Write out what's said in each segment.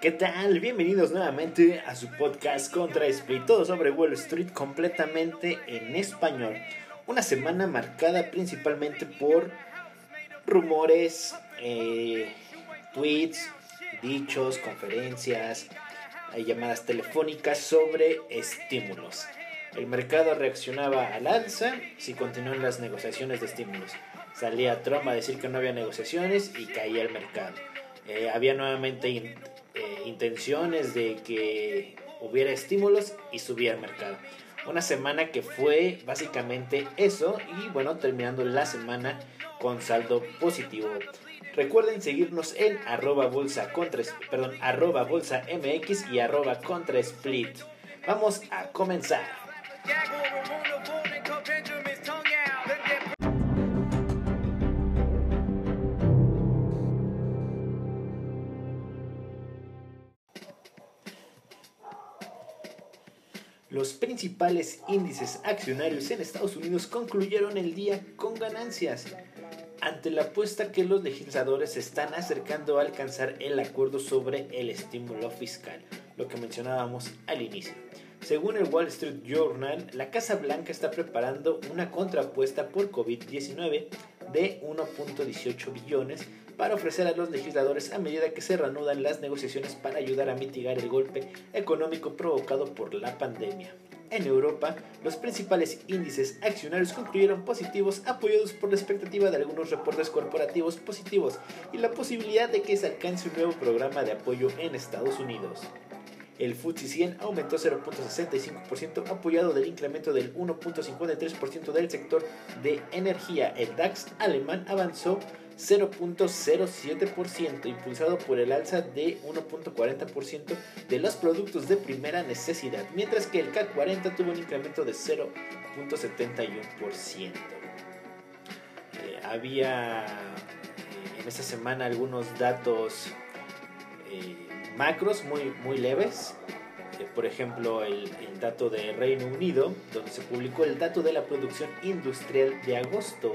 ¿Qué tal? Bienvenidos nuevamente a su podcast Contra Split, todo sobre Wall Street completamente en español. Una semana marcada principalmente por rumores, eh, tweets, dichos, conferencias, llamadas telefónicas sobre estímulos. El mercado reaccionaba al alza si continúan las negociaciones de estímulos. Salía Trump a decir que no había negociaciones y caía el mercado. Eh, había nuevamente intenciones de que hubiera estímulos y subía el mercado. Una semana que fue básicamente eso y bueno, terminando la semana con saldo positivo. Recuerden seguirnos en arroba bolsa contra, perdón, arroba bolsa mx y arroba contra split. Vamos a comenzar. Los principales índices accionarios en Estados Unidos concluyeron el día con ganancias, ante la apuesta que los legisladores se están acercando a alcanzar el acuerdo sobre el estímulo fiscal, lo que mencionábamos al inicio. Según el Wall Street Journal, la Casa Blanca está preparando una contrapuesta por COVID-19 de 1.18 billones para ofrecer a los legisladores a medida que se reanudan las negociaciones para ayudar a mitigar el golpe económico provocado por la pandemia. En Europa, los principales índices accionarios concluyeron positivos apoyados por la expectativa de algunos reportes corporativos positivos y la posibilidad de que se alcance un nuevo programa de apoyo en Estados Unidos. El FTSE 100 aumentó 0.65% apoyado del incremento del 1.53% del sector de energía. El DAX alemán avanzó 0.07%, impulsado por el alza de 1.40% de los productos de primera necesidad, mientras que el CAC 40 tuvo un incremento de 0.71%. Eh, había eh, en esta semana algunos datos eh, macros muy, muy leves. Eh, por ejemplo, el, el, dato de Reino Unido, donde se publicó el dato de la producción industrial de agosto,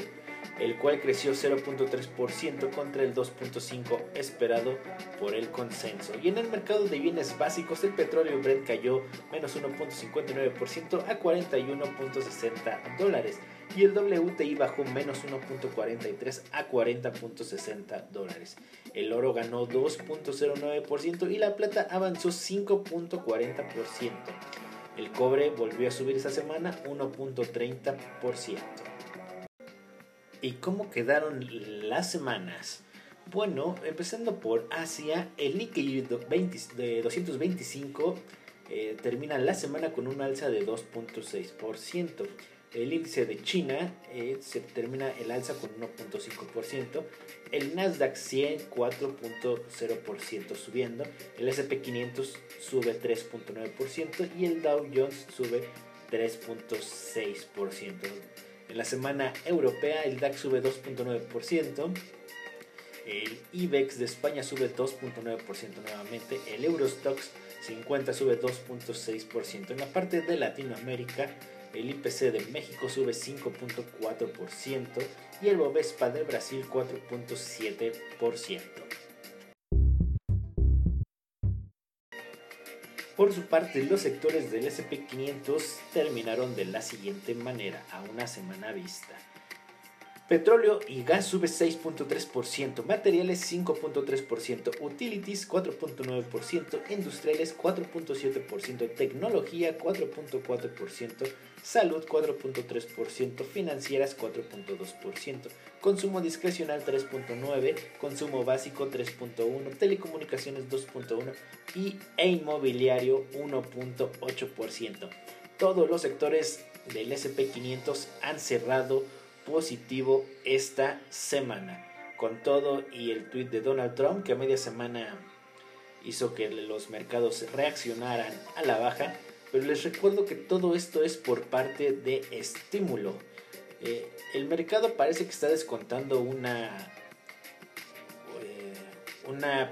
el cual creció 0.3% contra el 2.5% esperado por el consenso. Y en el mercado de bienes básicos, el petróleo Brent cayó menos 1.59% a 41.60 dólares y el WTI bajó menos 1.43 a 40.60 dólares. El oro ganó 2.09% y la plata avanzó 5.40%. El cobre volvió a subir esta semana 1.30%. ¿Y cómo quedaron las semanas? Bueno, empezando por Asia, el Nikkei de 225 eh, termina la semana con un alza de 2.6%. El índice de China eh, se termina el alza con 1.5%. El Nasdaq 100 4.0% subiendo. El SP500 sube 3.9% y el Dow Jones sube 3.6%. En la semana europea el DAX sube 2.9%. El IBEX de España sube 2.9% nuevamente. El Eurostox 50 sube 2.6%. En la parte de Latinoamérica el IPC de México sube 5.4% y el Bovespa de Brasil 4.7%. Por su parte, los sectores del SP500 terminaron de la siguiente manera, a una semana vista. Petróleo y gas sube 6.3%, materiales 5.3%, utilities 4.9%, industriales 4.7%, tecnología 4.4%, salud 4.3%, financieras 4.2%, consumo discrecional 3.9%, consumo básico 3.1%, telecomunicaciones 2.1% y e inmobiliario 1.8%. Todos los sectores del SP500 han cerrado positivo esta semana. Con todo y el tweet de Donald Trump que a media semana hizo que los mercados reaccionaran a la baja. Pero les recuerdo que todo esto es por parte de estímulo. Eh, el mercado parece que está descontando una, eh, una,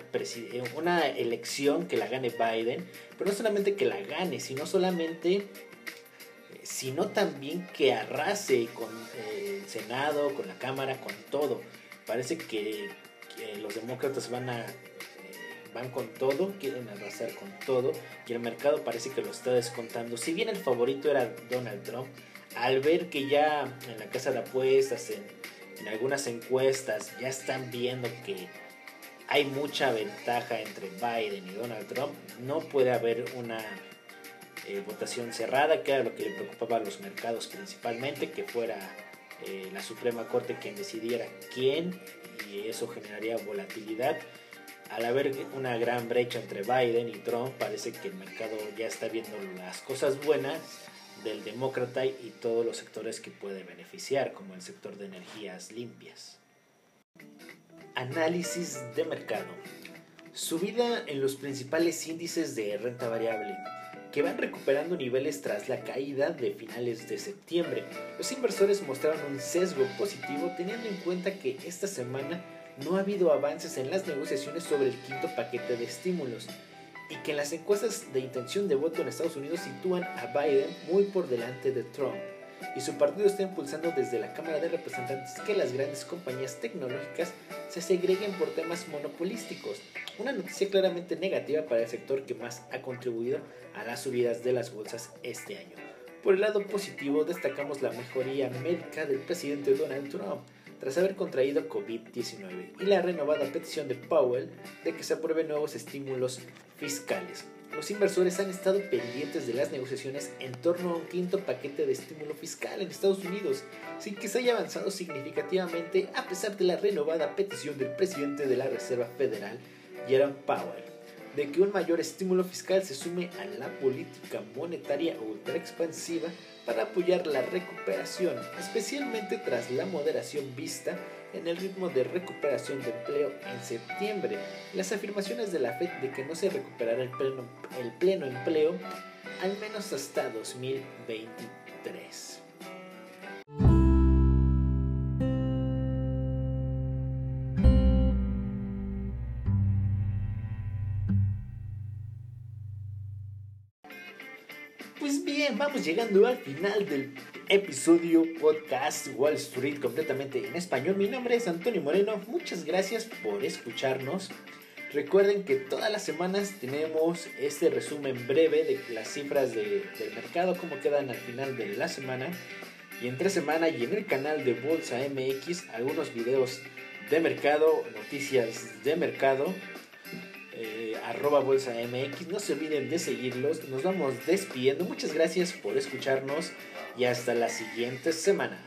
una elección que la gane Biden. Pero no solamente que la gane, sino solamente sino también que arrase con eh, Senado, con la Cámara, con todo. Parece que, los demócratas van a eh, van con todo, quieren arrasar con todo y el mercado parece que lo está descontando. Si bien el favorito era Donald Trump, al ver que ya en la casa de apuestas, en, en algunas encuestas, ya están viendo que hay mucha ventaja entre Biden y Donald Trump, no puede haber una eh, votación cerrada, que era lo que le preocupaba a los mercados principalmente, que fuera eh, la Suprema Corte quien decidiera quién y eso generaría volatilidad. Al haber una gran brecha entre Biden y Trump, parece que el mercado ya está viendo las cosas buenas del demócrata y todos los sectores que puede beneficiar, como el sector de energías limpias. Análisis de mercado. Subida en los principales índices de renta variable que van recuperando niveles tras la caída de finales de septiembre. Los inversores mostraron un sesgo positivo teniendo en cuenta que esta semana no ha habido avances en las negociaciones sobre el quinto paquete de estímulos y que las encuestas de intención de voto en Estados Unidos sitúan a Biden muy por delante de Trump y su partido está impulsando desde la Cámara de Representantes que las grandes compañías tecnológicas se segreguen por temas monopolísticos, una noticia claramente negativa para el sector que más ha contribuido a las subidas de las bolsas este año. Por el lado positivo destacamos la mejoría médica del presidente Donald Trump tras haber contraído COVID-19 y la renovada petición de Powell de que se aprueben nuevos estímulos fiscales los inversores han estado pendientes de las negociaciones en torno a un quinto paquete de estímulo fiscal en Estados Unidos, sin que se haya avanzado significativamente a pesar de la renovada petición del presidente de la Reserva Federal, Jerome Powell, de que un mayor estímulo fiscal se sume a la política monetaria ultra expansiva para apoyar la recuperación, especialmente tras la moderación vista en el ritmo de recuperación de empleo en septiembre. Las afirmaciones de la Fed de que no se recuperará el pleno, el pleno empleo al menos hasta 2023. Pues bien, vamos llegando al final del episodio podcast Wall Street completamente en español. Mi nombre es Antonio Moreno. Muchas gracias por escucharnos. Recuerden que todas las semanas tenemos este resumen breve de las cifras del mercado, cómo quedan al final de la semana. Y entre semana y en el canal de Bolsa MX algunos videos de mercado, noticias de mercado eh, arroba bolsa mx. No se olviden de seguirlos. Nos vamos despidiendo. Muchas gracias por escucharnos y hasta la siguiente semana.